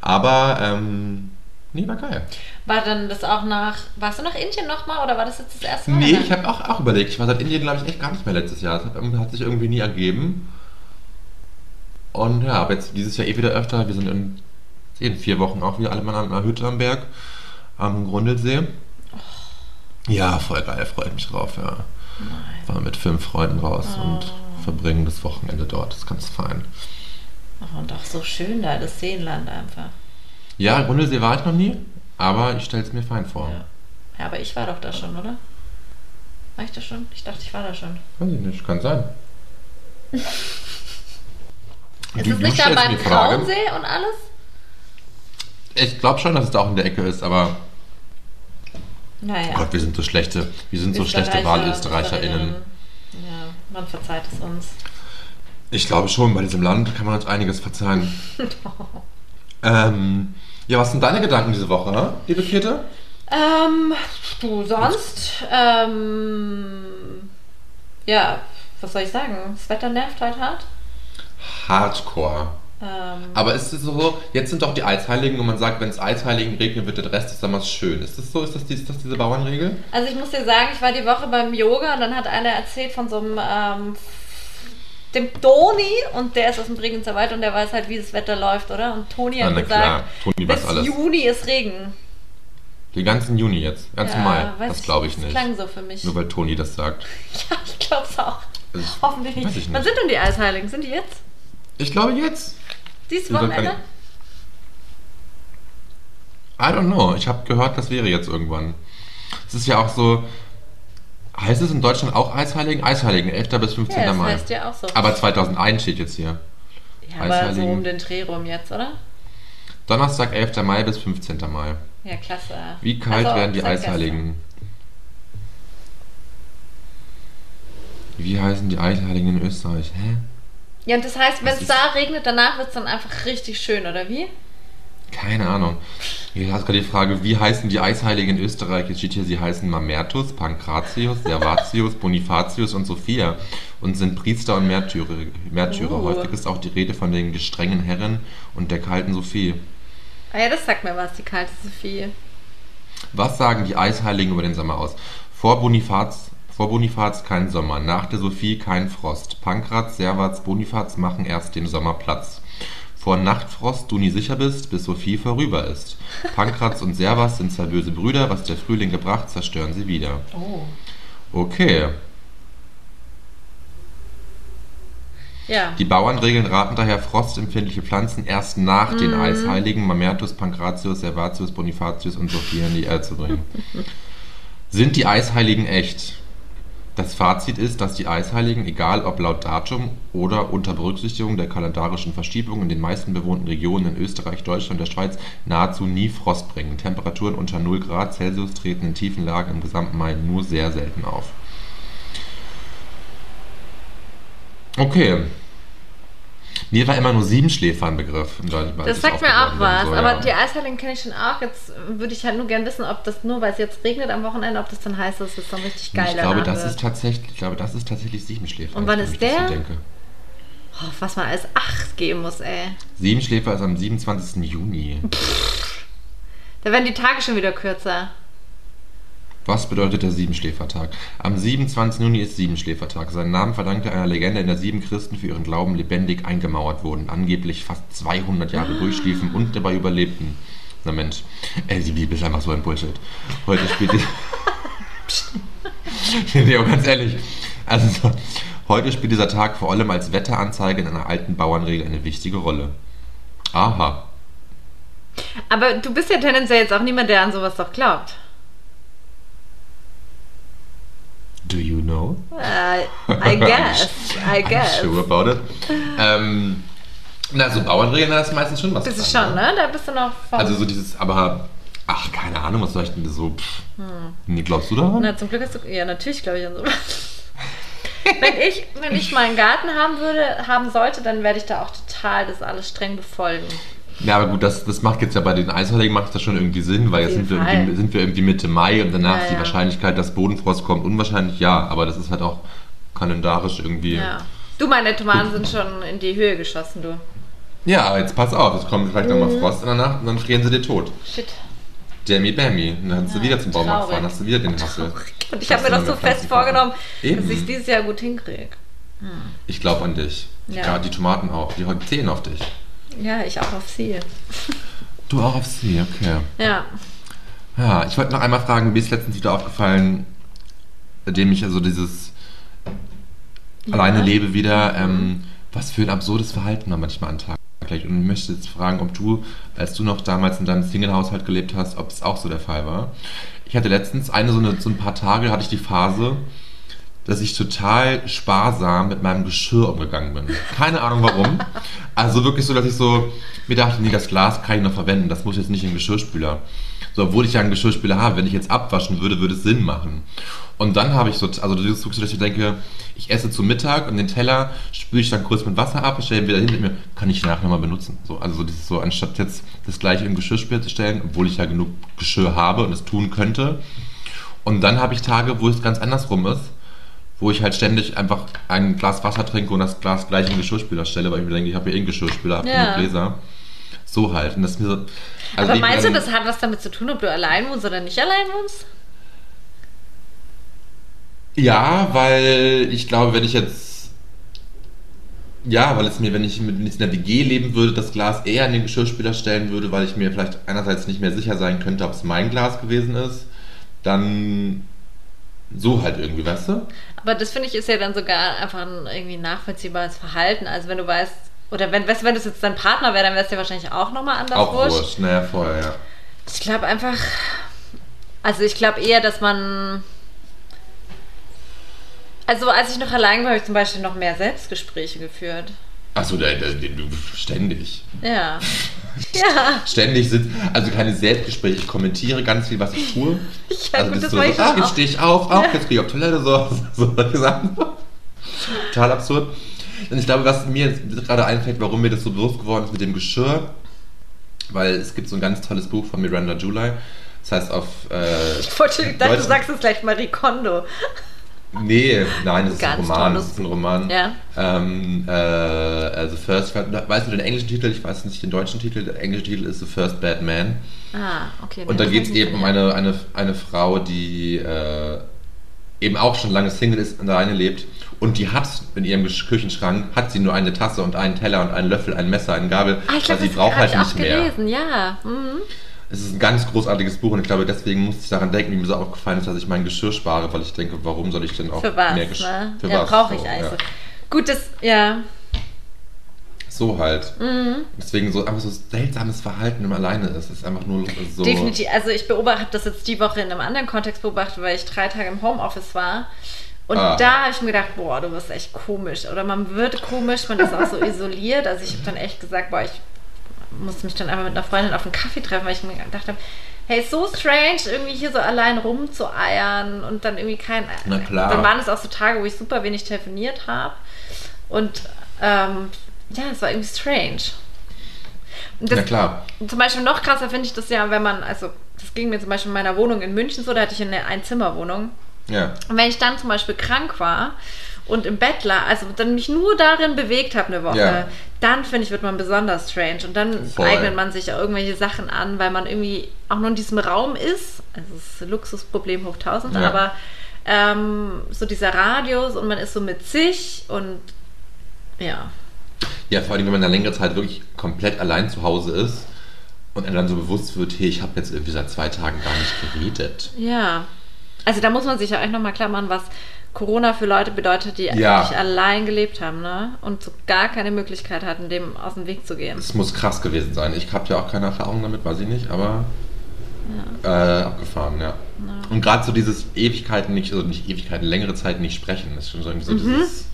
Aber ähm, nee, war geil. War dann das auch nach. Warst du nach Indien nochmal oder war das jetzt das erste Mal? Nee, ich habe auch, auch überlegt. Ich war seit Indien, glaube ich, echt gar nicht mehr letztes Jahr. Das hat, hat sich irgendwie nie ergeben. Und ja, aber jetzt dieses Jahr eh wieder öfter. Wir sind in, in vier Wochen auch wieder alle mal an einer Hütte am Berg, am Grundelsee. Ja, voll geil, freut mich drauf, ja. Fahren mit fünf Freunden raus und verbringen das Wochenende dort. Das ist ganz fein. Oh, und auch so schön da, das Seenland einfach. Ja, Grundelsee war ich noch nie, aber ich stelle es mir fein vor. Ja. ja, aber ich war doch da schon, oder? War ich da schon? Ich dachte, ich war da schon. Weiß ich nicht, kann sein. Ist es nicht da beim. Frauensee und alles? Ich glaube schon, dass es da auch in der Ecke ist, aber Naja. Oh Gott, wir sind so schlechte, wir sind so schlechte Österreicher, WahlösterreicherInnen. Ja, man verzeiht es uns. Ich glaube schon, bei diesem Land kann man uns einiges verzeihen. ähm, ja, was sind deine Gedanken diese Woche, liebe Käthe? Ähm, du sonst? Ähm, ja, was soll ich sagen? Das Wetter nervt halt hart. Hardcore. Ähm, Aber ist es so, jetzt sind doch die Eisheiligen und man sagt, wenn es Eisheiligen regnet, wird der Rest des Sommers schön. Ist das so? Ist das, die, ist das diese Bauernregel? also ich muss dir sagen, ich war die Woche beim Yoga und dann hat einer erzählt von so einem ähm, dem Toni und der ist aus dem Bregenzer Wald und der weiß halt, wie das Wetter läuft, oder? Und Toni hat na gesagt, Toni weiß bis alles. Juni ist Regen. Den ganzen Juni jetzt, ganz Ja, Mai. weiß Das glaube ich Das nicht. klang so für mich. Nur weil Toni das sagt. Ja, ich glaube es auch. Also, Hoffentlich nicht. ich Wann sind denn die Eisheiligen? Sind die jetzt? Ich glaube jetzt. Dieses kann Wochenende? I don't know. Ich habe gehört, das wäre jetzt irgendwann. Es ist ja auch so. Heißt es in Deutschland auch Eisheiligen? Eisheiligen, 11. bis 15. Ja, das Mai. heißt ja auch so. Aber 2001 steht jetzt hier. ja, aber so Eisheiligen. um den Dreh rum jetzt, oder? Donnerstag, 11. Mai bis 15. Mai. Ja, klasse. Wie kalt Also, werden die Eisheiligen? Wie heißen die Eisheiligen in Österreich? Hä? Ja, und das heißt, wenn es da regnet, danach wird es dann einfach richtig schön, oder wie? Keine Ahnung. Hier hast gerade die Frage, wie heißen die Eisheiligen in Österreich? Jetzt steht hier, sie heißen Mamertus, Pankratius, Servatius, Bonifatius und Sophia und sind Priester und Märtyrer. Märtyrer. Uh. Häufig ist auch die Rede von den gestrengen Herren und der kalten Sophie. Ah ja, das sagt mir was, die kalte Sophie. Was sagen die Eisheiligen über den Sommer aus? Vor Bonifaz, vor Bonifaz kein Sommer, nach der Sophie kein Frost. Pankraz, Servats, Bonifaz machen erst dem Sommer Platz. Vor Nachtfrost du nie sicher bist, bis Sophie vorüber ist. Pankraz und Servas sind zwei böse Brüder, was der Frühling gebracht, zerstören sie wieder. Oh. Okay. Ja. Die Bauernregeln raten daher, frostempfindliche Pflanzen erst nach den Eisheiligen Mamertus, Pankratius, Servatius, Bonifatius und Sophia in die Erde zu bringen. Sind die Eisheiligen echt? Das Fazit ist, dass die Eisheiligen, egal ob laut Datum oder unter Berücksichtigung der kalendarischen Verschiebungen, in den meisten bewohnten Regionen in Österreich, Deutschland und der Schweiz nahezu nie Frost bringen. Temperaturen unter 0 Grad Celsius treten in tiefen Lagen im gesamten Mai nur sehr selten auf. Okay. Mir war immer nur Siebenschläfer ein Begriff. in Deutschland, Das sagt mir auch was, so, aber ja. die Eisheiligen kenne ich schon auch. Jetzt würde ich halt nur gerne wissen, ob das nur, weil es jetzt regnet am Wochenende, ob das dann heißt, dass es dann richtig geil ich glaube, das wird. ist tatsächlich, ich glaube, das ist tatsächlich Siebenschläfer. Und wann ist der? denke. oh, was man als Acht geben muss, ey. Siebenschläfer ist am 27. Juni. Da werden die Tage schon wieder kürzer. Was bedeutet der Siebenschläfertag? Am 27. Juni ist Siebenschläfertag. Seinen Namen verdankt er einer Legende, in der sieben Christen für ihren Glauben lebendig eingemauert wurden, angeblich fast 200 Jahre durchschliefen und dabei überlebten. Na Mensch, ey, die Bibel ist einfach so ein Bullshit. Heute spielt die... nee, aber ganz ehrlich, also heute spielt dieser Tag vor allem als Wetteranzeige in einer alten Bauernregel eine wichtige Rolle. Aha. Aber du bist ja tendenziell jetzt auch niemand, der an sowas doch glaubt. Know? Äh, I guess, I guess. Sure about it. ähm, na, so Bauernregeln, da ist meistens schon was Bist du schon, ne? Da bist du noch vom... Also so dieses, aber, ach, keine Ahnung, was soll ich denn so, pff. Nee, glaubst du daran? Hm. Na, zum Glück hast du. Ja, natürlich glaube ich an sowas. wenn ich, wenn ich mal einen Garten haben würde, haben sollte, dann werde ich da auch total das alles streng befolgen. Ja, aber gut, das, das macht jetzt ja bei den Eisheiligen macht das schon irgendwie Sinn, weil jetzt sind wir, irgendwie, sind wir irgendwie Mitte Mai und danach Ja, ist die ja. Wahrscheinlichkeit, dass Bodenfrost kommt, unwahrscheinlich, ja, aber das ist halt auch kalendarisch irgendwie. Ja. Du, meine Tomaten sind schon in die Höhe geschossen, du. Ja, aber jetzt pass auf, es kommt vielleicht Mhm. nochmal Frost in der Nacht und dann frieren sie dir tot. Shit. Jamie Bammy. Und dann kannst du Ja, wieder zum Baumarkt fahren, hast du wieder den Hassel. Und ich habe mir doch so fest vorgenommen, Eben. dass ich es dieses Jahr gut hinkriege. Ich glaube an dich. Ja. Ja. die Tomaten auch. Die zählen auf dich. Ja, ich auch auf sie. Du auch auf sie, okay. Ja. Ja, ich wollte noch einmal fragen, mir ist letztens wieder aufgefallen, dem ich also dieses alleine lebe wieder, ähm, was für ein absurdes Verhalten man manchmal an Tag legt. Und ich möchte jetzt fragen, ob du, als du noch damals in deinem Single-Haushalt gelebt hast, ob es auch so der Fall war. Ich hatte letztens eine so, eine, so ein paar Tage, hatte ich die Phase, dass ich total sparsam mit meinem Geschirr umgegangen bin. Keine Ahnung warum. Also wirklich so, dass ich so mir dachte, nee, das Glas kann ich noch verwenden, das muss jetzt nicht in den Geschirrspüler. So, obwohl ich ja einen Geschirrspüler habe, wenn ich jetzt abwaschen würde, würde es Sinn machen. Und dann habe ich so, also wirklich so, dass ich denke, ich esse zu Mittag und den Teller spüle ich dann kurz mit Wasser ab, stelle ihn wieder hin mit mir, kann ich nachher nochmal benutzen. So, also so dieses so, anstatt jetzt das gleiche im Geschirrspüler zu stellen, obwohl ich ja genug Geschirr habe und es tun könnte. Und dann habe ich Tage, wo es ganz andersrum ist, wo ich halt ständig einfach ein Glas Wasser trinke und das Glas gleich im Geschirrspüler stelle, weil ich mir denke, ich habe ja eh einen Geschirrspüler, habe Ja. genug Gläser. So halt. Und das mir so, also Aber meinst du, das hat was damit zu tun, ob du allein wohnst oder nicht allein wohnst? Ja, weil ich glaube, wenn ich jetzt. Ja, weil es mir, wenn ich mit in der WG leben würde, das Glas eher in den Geschirrspüler stellen würde, weil ich mir vielleicht einerseits nicht mehr sicher sein könnte, ob es mein Glas gewesen ist, dann so halt irgendwie, weißt du? Aber das finde ich ist ja dann sogar einfach ein irgendwie nachvollziehbares Verhalten. Also wenn du weißt, oder wenn, weißt du, wenn das jetzt dein Partner wäre, dann wäre es dir wahrscheinlich auch nochmal anders Auch wurscht. wurscht, naja, voll, ja. Ich glaube einfach, also ich glaube eher, dass man. Also als ich noch allein war, habe ich zum Beispiel noch mehr Selbstgespräche geführt. Achso, du ständig. Ja. ja. Ständig sind, also keine Selbstgespräche, ich kommentiere ganz viel, was ich tue. Ja, also gut, das so, war so, ich ah, jetzt stehe ich auf, auf, jetzt gehe ich auf Toilette, so, so solche Sachen. Total absurd. Und ich glaube, was mir jetzt gerade einfällt, warum mir das so bewusst geworden ist mit dem Geschirr, weil es gibt so ein ganz tolles Buch von Miranda July, das heißt auf, äh, Ich wollte- dachte, du sagst es gleich Marie Kondo. Nee, nein, das ist ein Roman, das ist ein Roman. Ja. Ähm, äh, also First, weißt du den englischen Titel? Ich weiß nicht den deutschen Titel. Der englische Titel ist The First Bad Man. Ah, okay. Und da geht es eben um eine, eine, eine Frau, die äh, eben auch schon lange Single ist und alleine lebt. Und die hat in ihrem Küchenschrank hat sie nur eine Tasse und einen Teller und einen Löffel, einen Messer, einen Gabel, Ah, ich weil glaube, sie braucht halt ich nicht auch mehr. gelesen, ja. Mhm. Es ist ein ganz großartiges Buch und ich glaube, deswegen musste ich daran denken, wie mir so aufgefallen ist, dass ich mein Geschirr spare, weil ich denke, warum soll ich denn auch Für was, mehr Geschirr? ne? Für ja, was? brauche ich so, also. Ja. Gut, das, ja. So halt. Mhm. Deswegen so einfach so seltsames Verhalten, man alleine ist. Ist einfach nur so. Definitiv. Also ich beobachte, das jetzt die Woche in einem anderen Kontext beobachtet, weil ich drei Tage im Homeoffice war. Und Ah. da habe ich mir gedacht, boah, du bist echt komisch. Oder man wird komisch, man ist auch so isoliert. Also ich habe dann echt gesagt, boah, ich musste mich dann einfach mit einer Freundin auf einen Kaffee treffen, weil ich mir gedacht habe, hey, ist so strange, irgendwie hier so allein rumzueiern und dann irgendwie kein... Na klar. Dann waren es auch so Tage, wo ich super wenig telefoniert habe. Und ähm, ja, es war irgendwie strange. Das, Na klar. zum Beispiel noch krasser finde ich das ja, wenn man, also das ging mir zum Beispiel in meiner Wohnung in München so, da hatte ich eine Einzimmerwohnung. Ja. Und wenn ich dann zum Beispiel krank war und im Bett lag, also dann mich nur darin bewegt habe eine Woche, Ja. dann finde ich, wird man besonders strange. Und dann Voll. eignet man sich auch irgendwelche Sachen an, weil man irgendwie auch nur in diesem Raum ist. Also es ist ein Luxusproblem hoch 1000, Ja. aber ähm, so dieser Radius und man ist so mit sich und ja. Ja, vor allem, wenn man da längere Zeit wirklich komplett allein zu Hause ist und einem dann so bewusst wird, hey, ich habe jetzt irgendwie seit zwei Tagen gar nicht geredet. Ja. Also da muss man sich ja eigentlich nochmal klar machen, was Corona für Leute bedeutet, die Ja. wirklich allein gelebt haben, ne? Und so gar keine Möglichkeit hatten, dem aus dem Weg zu gehen. Es muss krass gewesen sein. Ich habe ja auch keine Erfahrung damit, weiß ich nicht, aber äh, abgefahren, ja. Und gerade so dieses Ewigkeiten nicht, also nicht Ewigkeiten, längere Zeit nicht sprechen, ist schon so irgendwie so Mhm. dieses.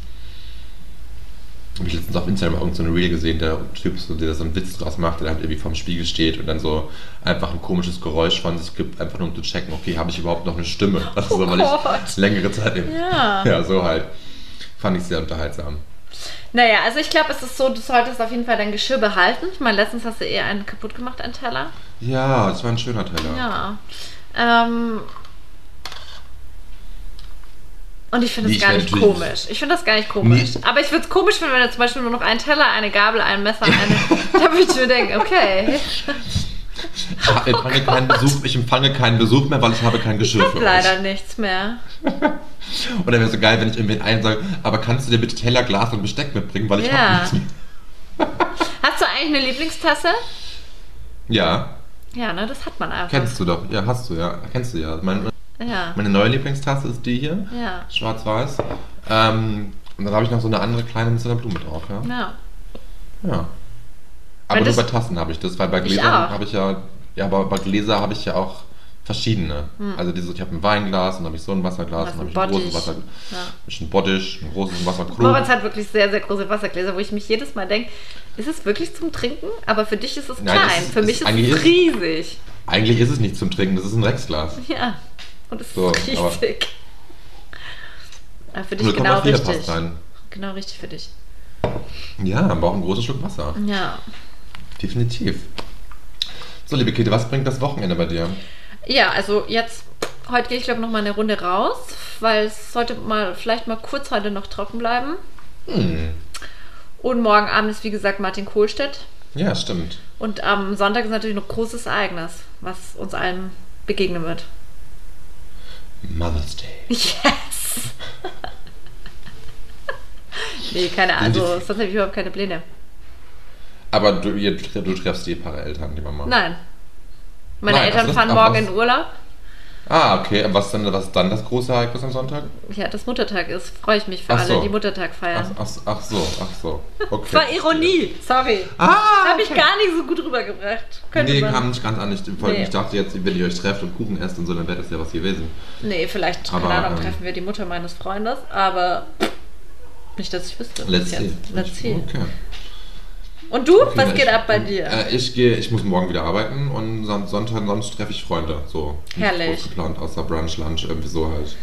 Habe ich letztens auf Instagram irgend so eine Reel gesehen, der Typ, so, der so einen Witz draus macht, der halt irgendwie vorm Spiegel steht und dann so einfach ein komisches Geräusch von sich gibt, einfach nur um zu checken, okay, habe ich überhaupt noch eine Stimme? Das ist so, weil Oh Gott. ich längere Zeit im, Ja. ja, so halt. Fand ich sehr unterhaltsam. Naja, also ich glaube, es ist so, du solltest auf jeden Fall dein Geschirr behalten. Ich meine, letztens hast du eher einen kaputt gemacht, einen Teller. Ja, das war ein schöner Teller. Ja. Ähm, und ich finde es ich gar nicht komisch. Ich finde das gar nicht komisch. Nee. Aber ich würde es komisch finden, wenn du zum Beispiel nur noch einen Teller, eine Gabel, ein Messer, eine. da würde ich mir denken, okay. Ich empfange, keinen Besuch, ich empfange keinen Besuch mehr, weil ich habe kein Geschirr Ich habe für leider euch. nichts mehr. Oder wäre so geil, wenn ich irgendwen einen sage, aber kannst du dir bitte Teller, Glas und Besteck mitbringen, weil ich Ja. habe nichts mehr. Hast du eigentlich eine Lieblingstasse? Ja, Ja, ne, das hat man einfach. kennst du doch. Ja, hast du, ja. Kennst du ja. Mein, Ja. meine neue Lieblingstasse ist die hier. Ja. Schwarz-Weiß. Ähm, und dann habe ich noch so eine andere kleine mit so einer Blume drauf, ja. Ja. Ja. Aber nur bei Tassen habe ich das, weil bei Gläsern habe ich ja, ja, aber bei Gläser habe ich ja auch verschiedene. Also diese, ich habe ein Weinglas, dann habe ich so ein Wasserglas, Hm. Du dann habe ich ein ein großes Wasser, Bottich. Ja. ein Bottich, ein großes Wasserkrug. Moritz hat wirklich sehr, sehr große Wassergläser, wo ich mich jedes Mal denke, ist es wirklich zum Trinken? Aber für dich ist es Nein, klein. ist- für es mich ist ist es ist- riesig. Eigentlich ist es nicht zum Trinken, das ist ein Rexglas. Ja. Und es So, ist riesig. Aber für dich 0,4 genau richtig. Genau richtig für dich. Ja, man braucht einen großen Schluck Wasser. Ja. Definitiv. So, liebe Käthe, was bringt das Wochenende bei dir? Ja, also jetzt, heute gehe ich glaube noch mal eine Runde raus, weil es sollte mal, vielleicht mal kurz heute noch trocken bleiben. Hm. Und morgen Abend ist wie gesagt Martin Kohlstedt. Ja, stimmt. Und am Sonntag ist natürlich noch ein großes Ereignis, was uns allen begegnen wird. Mother's Day. Yes! nee, keine Ahnung. Also, sonst habe ich überhaupt keine Pläne. Aber du, ihr, du treffst die paar Eltern, die Mama. Nein. Meine Nein, Eltern fahren morgen in Urlaub. Ah, okay. Was, dann, was ist dann das große Ereignis am Sonntag? Ja, das Muttertag ist. Freue ich mich für Ach alle, so. die Muttertag Ach, feiern. ach, ach so, ach so. Okay. Das war Ironie, sorry. Ah! Habe ich gar nicht so gut rübergebracht. Könnte Nee, man. kam nicht ganz an. Ich, Nee. ich dachte jetzt, wenn ihr euch trefft und Kuchen esst und so, dann wäre das ja was gewesen. Nee, vielleicht, Aber, keine Ahnung, ähm, treffen wir die Mutter meines Freundes, aber nicht, dass ich wüsste. Let's see. Let's see. Okay. Und du? Okay, Was geht ich, ab bei dir? Äh, ich gehe, ich muss morgen wieder arbeiten und son Sonntag, sonst treffe ich Freunde. So. Herrlich. geplant, außer Brunch, Lunch, irgendwie so halt.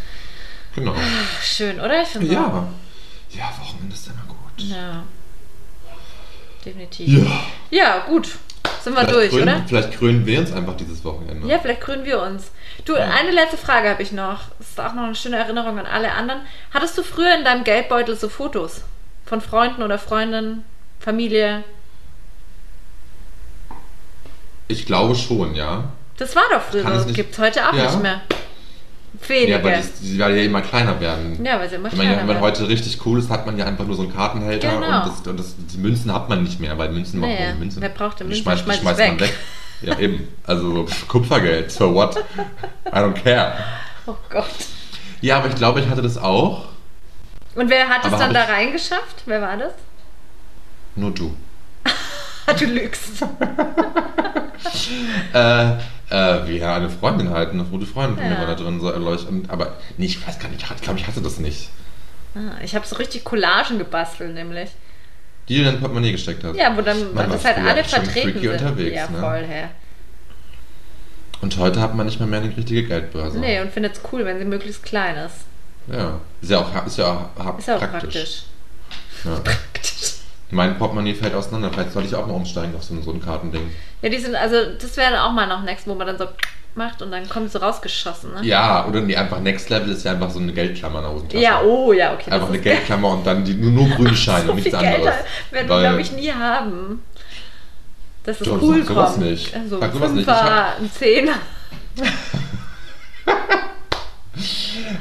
Genau. Schön, oder? Ich finde Ja. Ja, Wochenende ist immer gut. Ja. Definitiv. Ja. Ja, gut. Sind wir Vielleicht durch, krönen, oder? Vielleicht krönen wir uns einfach dieses Wochenende. Ja, vielleicht krönen wir uns. Du, eine letzte Frage habe ich noch. Das ist auch noch eine schöne Erinnerung an alle anderen. Hattest du früher in deinem Geldbeutel so Fotos von Freunden oder Freundinnen, Familie? Ich glaube schon, ja. Das war doch früher so. Gibt es heute auch Ja. nicht mehr. Ja, Wenige. weil die, die werden ja immer kleiner werden. Ja, weil sie immer Wenn man, ja, kleiner wenn man werden. heute richtig cool ist, hat man ja einfach nur so einen Kartenhalter Genau. und, das, und das, die Münzen hat man nicht mehr, weil Münzen machen Naja, Münzen. wer braucht denn Münzen? Schmeißt, die Schmeiß schmeißt man weg. weg. Ja, eben. Also so Kupfergeld, so what? I don't care. Oh Gott. Ja, aber ich glaube, ich hatte das auch. Und wer hat es dann da reingeschafft? Wer war das? Nur du. Du lügst. Äh, Äh, wie ja, eine Freundin halt, eine gute Freundin von mir Ja. war da drin, so erleuchtet. Aber nee, ich weiß gar nicht, ich glaube, ich hatte das nicht. Ah, ich habe so richtig Collagen gebastelt, nämlich. Die du in dein Portemonnaie gesteckt hast. Ja, wo dann Man das halt alle vertreten sind. unterwegs, ja, ne? voll, hä. Und heute hat man nicht mal mehr eine richtige Geldbörse. Nee, und findet es cool, wenn sie möglichst klein ist. Ja. Ist ja auch, ist ja auch, Ist ja auch praktisch. praktisch. Ja. Praktisch. Mein Portemonnaie fällt auseinander. Vielleicht sollte ich auch mal umsteigen auf so ein, so ein Kartending. Ja, die sind, also das wäre dann auch mal noch next, wo man dann so macht und dann kommt so rausgeschossen, ne? Ja, oder nee, einfach Next Level ist ja einfach so eine Geldklammer in der Hosentasche. Ja, oh ja, okay. Einfach eine ist- Geldklammer und dann die, nur, nur grüne Scheine so und nichts Geld anderes. werden wir, glaube ich, nie haben. Es Doch, cool sag sowas kommt. nicht. Also Sag sowas ein nicht. Ich hab- ein Zehner.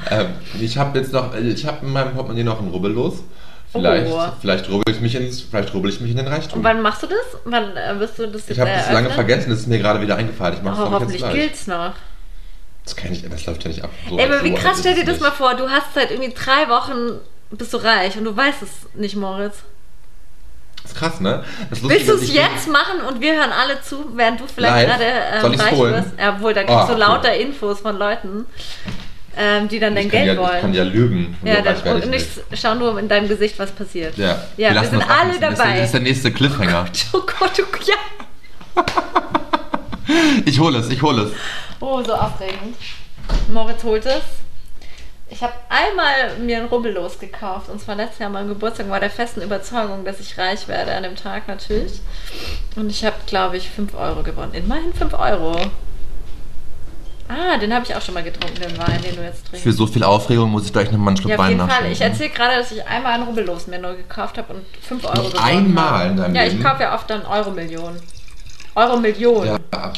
Ähm, ich habe jetzt noch, ich habe in meinem Portemonnaie noch einen Rubbel los. Vielleicht, Oh. vielleicht rubbel ich mich ins, vielleicht rubbel ich mich in den Reichtum. Und wann machst du das? Wann äh, wirst du das ich habe das lange vergessen, das ist mir gerade wieder eingefallen. Ich mache Oh, es hoffentlich jetzt gleich. gilt's noch. Das kann ich, das läuft ja nicht ab. So, Ey, aber wie so krass, stell dir das nicht. mal vor, du hast seit irgendwie drei Wochen bist du reich und du weißt es nicht, Moritz. Das ist krass, ne? Ist Willst du es jetzt machen und wir hören alle zu, während du vielleicht Live? gerade ähm, reich wirst? Ja, obwohl, da kriegst Ah, du lauter Infos von Leuten, ähm, die dann dein ich kann Geld ja, Ich kann wollen. ja lügen. Ja, dann, und ich ich nicht. schau nur in deinem Gesicht, was passiert. Ja, Ja, wir lassen sind alle dabei. Das ist der nächste Cliffhanger. Oh Gott, oh, ja. Ich hole es, ich hole es. Oh, so aufregend. Moritz holt es. Ich habe einmal mir einen Rubbellos gekauft. Und zwar letztes Jahr an meinem Geburtstag war der festen Überzeugung, dass ich reich werde an dem Tag natürlich. Und ich habe, glaube ich, 5 Euro gewonnen. Immerhin 5 Euro. Ah, den habe ich auch schon mal getrunken, den Wein, den du jetzt trinkst. Für so viel Aufregung muss ich gleich nochmal einen Schluck ja, auf Wein jeden Fall. Ich erzähle gerade, dass ich einmal einen Rubbellos mir neu gekauft habe und 5 Euro gewonnen einmal habe. in deinem Ja, Leben? ich kaufe ja oft dann Euro-Millionen. Euro-Millionen. Ja.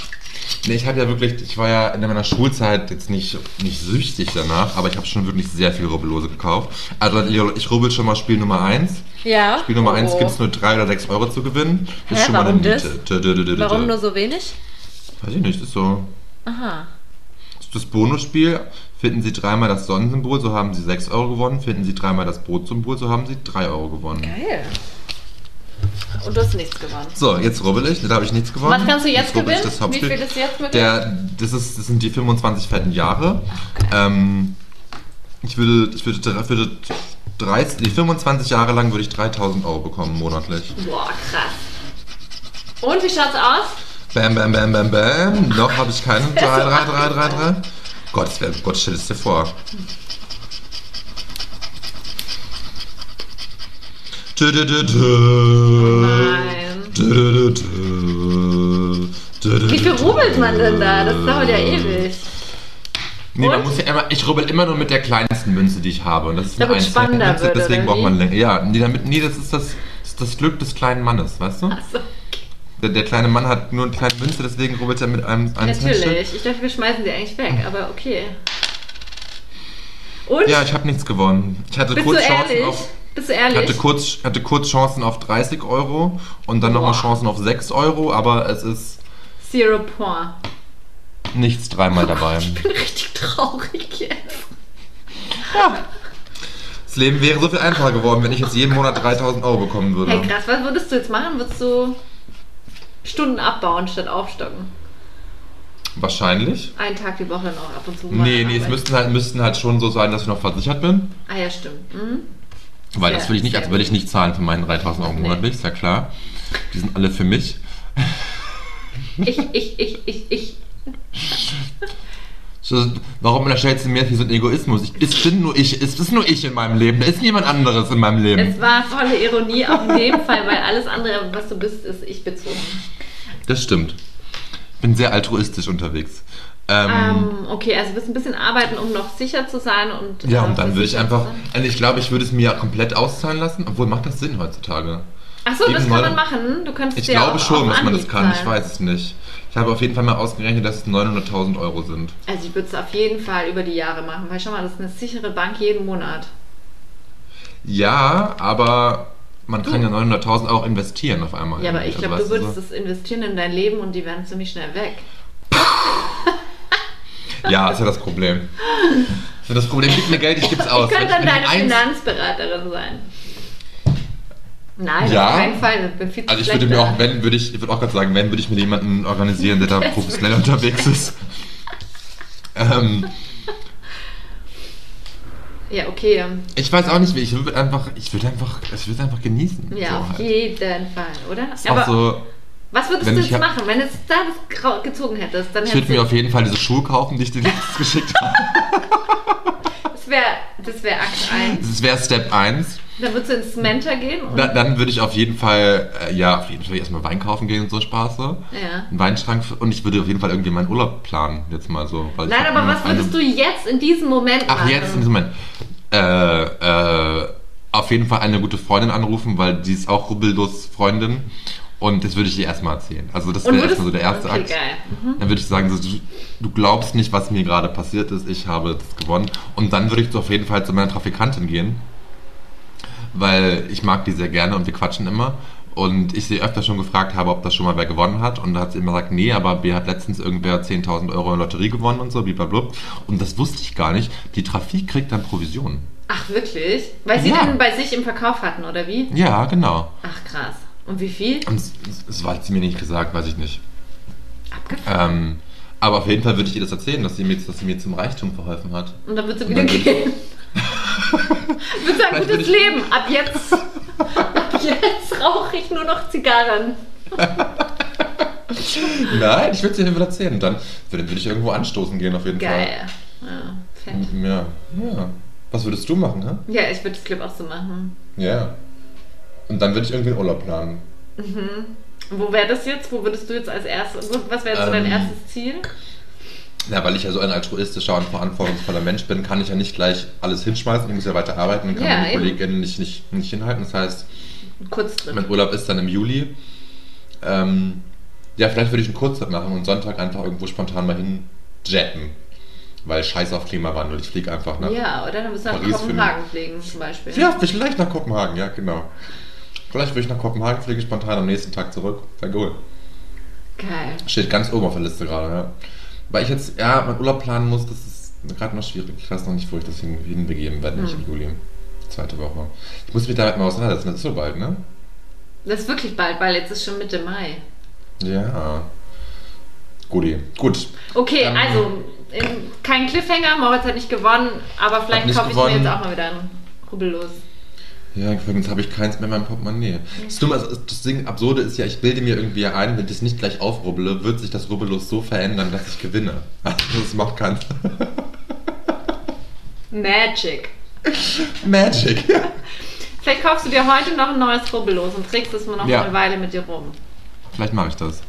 Nee, ich habe ja wirklich, ich war ja in meiner Schulzeit jetzt nicht, nicht süchtig danach, aber ich habe schon wirklich sehr viel Rubbellose gekauft. Also ich rubbel schon mal Spiel Nummer 1. Ja. Spiel Nummer 1 Oh. gibt es nur 3 oder 6 Euro zu gewinnen. Das Hä, ist schon mal warum eine das? Miete. Warum nur so wenig? Weiß ich nicht, ist so. Aha. Das Bonusspiel. Finden Sie dreimal das Sonnensymbol, so haben Sie 6 Euro gewonnen. Finden Sie dreimal das Brotsymbol, so haben Sie 3 Euro gewonnen. Geil. Und du hast nichts gewonnen. So, jetzt rubbel ich, da habe ich nichts gewonnen. Was kannst du jetzt ich gewinnen? das Wie viel ist jetzt möglich? Der, das, ist, das sind die 25 fetten Jahre. Ähm, ich würde, ich würde, würde 30, die 25 Jahre lang würde ich 3000 Euro bekommen monatlich. Boah, krass. Und wie schaut's aus? Bam, bam, bam, bam, bam. Noch habe ich keinen. 3, 3, 3, 3, 3. Gott, wär, Gott, stell es dir vor. Dö, dö. Dö, dö, Wie viel rubbelt man denn da? Das dauert ja ewig. Nee, man muss ja immer, ich rubbel immer nur mit der kleinsten Münze, die ich habe. Und das ist eine Damit einzelne spannender Münze, wird, deswegen braucht man länger. Ja, nee, damit, nee das, ist das, das ist das Glück des kleinen Mannes, weißt du? Achso, Der, der kleine Mann hat nur eine kleine Münze, deswegen rubbelt er mit einem Stück. natürlich. Ich dachte, wir schmeißen sie eigentlich weg, aber okay. Und? Ja, ich habe nichts gewonnen. Ich hatte Bist kurz du Chancen ehrlich? auf. Bist du Ich hatte ehrlich? kurz, hatte kurz Chancen auf 30 Euro und dann nochmal. Chancen auf 6 Euro, aber es ist Zero point. nichts dreimal dabei. Ich bin richtig traurig jetzt. Das Leben wäre so viel einfacher geworden, wenn ich jetzt jeden Monat 3000 Euro bekommen würde. Hey, krass, was würdest du jetzt machen? Würdest du Stunden abbauen statt aufstocken? Wahrscheinlich. Einen Tag die Woche noch ab und zu Nee, nee, es müssten halt, müssten halt schon so sein, dass ich noch versichert bin. Ah ja, stimmt. Mhm. Weil Sehr, das will ich nicht, also will ich nicht zahlen für meinen 3000 Euro Nee. monatlich, ist ja klar. Die sind alle für mich. Ich, ich, ich, ich, ich. Warum unterstellst du mir hier so einen Egoismus? Ich, es bin nur ich, es ist nur ich in meinem Leben, da ist niemand anderes in meinem Leben. Es war volle Ironie auch in dem Fall, weil alles andere, was du bist, ist ich bezogen. Das stimmt. Ich bin sehr altruistisch unterwegs. Ähm, Ähm, okay, also du wirst ein bisschen arbeiten, um noch sicher zu sein und. ja, äh, und dann würde ich einfach, sein. also ich glaube, ich würde es mir komplett auszahlen lassen, obwohl macht das Sinn heutzutage? Ach so, das kann weil- man machen. Du könntest Ich dir glaube auch schon, dass man das kann, ich zahlen. weiß es nicht. Ich habe auf jeden Fall mal ausgerechnet, dass es 900.000 Euro sind. Also ich würde es auf jeden Fall über die Jahre machen, weil schau mal, das ist eine sichere Bank jeden Monat. Ja, aber man kann ja 900.000 auch investieren auf einmal. Ja, aber ich glaube, Also, du weißt würdest so- das investieren in dein Leben und die werden ziemlich schnell weg. Ja, ist ja das Problem. So, das Problem, gib mir Geld, ich gib's aus. Ich könnte dann deine Finanzberaterin sein. Nein, Ja. auf keinen Fall. Also ich würde mir auch, wenn, würde ich, ich würde auch gerade sagen, wenn, würde ich mir jemanden organisieren, der da professionell unterwegs ist. Ähm, Ja, okay. ich weiß auch nicht, wie ich würde einfach, ich würde einfach, ich würde einfach genießen. Ja, so auf halt. jeden Fall, oder? Ist Aber so, was würdest du jetzt hab- machen, wenn du jetzt da das gezogen hättest? Dann ich würde mir auf jeden Fall diese Schuhe kaufen, die ich dir letztens geschickt habe. das wäre das wär Akt 1. Das wäre Step 1. Dann würdest du ins Mentor gehen Da, dann würde ich auf jeden Fall, äh, ja, auf jeden Fall erstmal Wein kaufen gehen und so Spaß. So. Ja. Einen Weinschrank und ich würde auf jeden Fall irgendwie meinen Urlaub planen, jetzt mal so. Nein, aber was würdest du jetzt in diesem Moment Ach, machen? jetzt in diesem Moment. Äh, äh, auf jeden Fall eine gute Freundin anrufen, weil die ist auch rubbellos Freundin. Und das würde ich ihr erstmal erzählen. Also das wäre erstmal so der erste okay, Akt. geil. Mhm. Dann würde ich sagen, so, du, du glaubst nicht, was mir gerade passiert ist. Ich habe das gewonnen. Und dann würde ich so auf jeden Fall zu meiner Trafikantin gehen. Weil ich mag die sehr gerne und wir quatschen immer. Und ich sie öfter schon gefragt habe, ob das schon mal wer gewonnen hat. Und da hat sie immer gesagt, nee, aber B hat letztens irgendwer 10.000 Euro in Lotterie gewonnen und so, blablabla. Und das wusste ich gar nicht. Die Trafik kriegt dann Provision. Ach, wirklich? Weil sie Ja. den bei sich im Verkauf hatten, oder wie? Ja, genau. Ach, krass. Und wie viel? Es war sie mir nicht gesagt, weiß ich nicht. Abgefahren. Ähm, aber auf jeden Fall würde ich ihr das erzählen, dass sie mir, dass sie mir zum Reichtum verholfen hat. Und dann wird sie wieder dann würd- gehen. wird sagen, Vielleicht gutes ich- Leben. Ab jetzt, ab jetzt rauche ich nur noch Zigarren. Nein, ich würde es ihr einfach erzählen. Dann würde, würde ich irgendwo anstoßen gehen, auf jeden Geil. Ja, fett. Fall. Ja, ja. Was würdest du machen, hä? Ja, ich würde das Clip auch so machen. Ja. Und dann würde ich irgendwie einen Urlaub planen. Wo wäre das jetzt? Wo würdest du jetzt als erstes, was wäre jetzt so dein Ähm, erstes Ziel? Ja, weil ich ja so ein altruistischer und verantwortungsvoller Mensch bin, kann ich ja nicht gleich alles hinschmeißen. Ich muss ja weiter arbeiten und kann Ja, meine eben. Kolleginnen nicht, nicht, nicht hinhalten. Das heißt, Kurztrip. mein Urlaub ist dann im Juli. Ähm, ja, vielleicht würde ich einen Kurztrip machen und Sonntag einfach irgendwo spontan mal hin jetten. Weil scheiß auf Klimawandel. Ich fliege einfach nach. Ja, oder dann müssen wir nach Paris Kopenhagen fliegen zum Beispiel. Ja, vielleicht nach Kopenhagen, ja, genau. Vielleicht würde ich nach Kopenhagen fliege spontan am nächsten Tag zurück. Wäre cool. Geil. Steht ganz oben auf der Liste gerade, ja. Weil ich jetzt, ja, meinen Urlaub planen muss, das ist gerade noch schwierig. Ich weiß noch nicht, wo ich das hin, hinbegeben werde, nicht Hm. im Juli. Zweite Woche. Ich muss mich damit mal auseinandersetzen, das ist so bald, ne? Das ist wirklich bald, weil jetzt ist schon Mitte Mai. Ja. Guti. Gut. Okay, Ähm, also in, kein Cliffhanger, Moritz hat nicht gewonnen, aber vielleicht kaufe ich gewonnen. mir jetzt auch mal wieder einen Rubbellos. Ja, übrigens habe ich keins mehr in meinem Portemonnaie. Das Dumme, also das Ding Absurde ist ja, ich bilde mir irgendwie ein, wenn ich das nicht gleich aufrubbele, wird sich das Rubbellos so verändern, dass ich gewinne. Also das macht keinen Magic. Magic. Vielleicht kaufst du dir heute noch ein neues Rubbellos und trägst es mal noch Ja. eine Weile mit dir rum. Vielleicht mache ich das.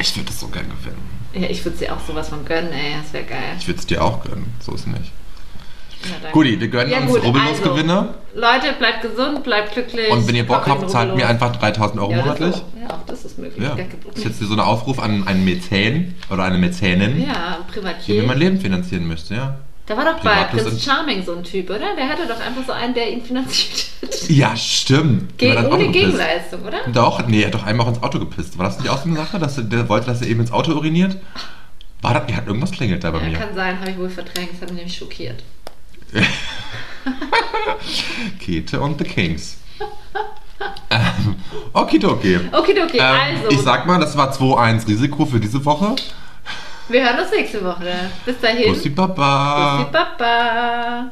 Ich würde das so gern gewinnen. Ja, ich würde dir auch sowas von gönnen, ey. Das wäre geil. Ich würde es dir auch gönnen. So ist nicht. Guti, wir gönnen Ja, uns gut, Rubbellos-Gewinne. Leute, bleibt gesund, bleibt glücklich. Und wenn ihr Bock habt, zahlt mir einfach 3000 Euro ja, monatlich. auch. Ja, auch das ist möglich. Ja. Das ist jetzt hier so ein Aufruf an einen Mäzen oder eine Mäzenin, Ja, die mir mein Leben finanzieren möchte, ja. Da war doch bei Prince Charming so ein Typ, oder? Der hatte doch einfach so einen, der ihn finanziert hat. Ja, stimmt. Ge ohne. Gegenleistung, oder? Doch, nee, er hat doch einmal auch ins Auto gepisst. War das nicht auch so eine Sache, dass er, der wollte, dass er eben ins Auto uriniert? War das, er hat irgendwas klingelt da bei Ja, mir. kann sein, habe ich wohl verdrängt. Das hat mich nämlich schockiert. Kete und The Kings. ähm, okidoki. Okidoki, Ähm, also. Ich sag mal, das war 2-1 Risiko für diese Woche. wir hören uns nächste Woche. Bis dahin. Bussi Baba. Bussi Baba.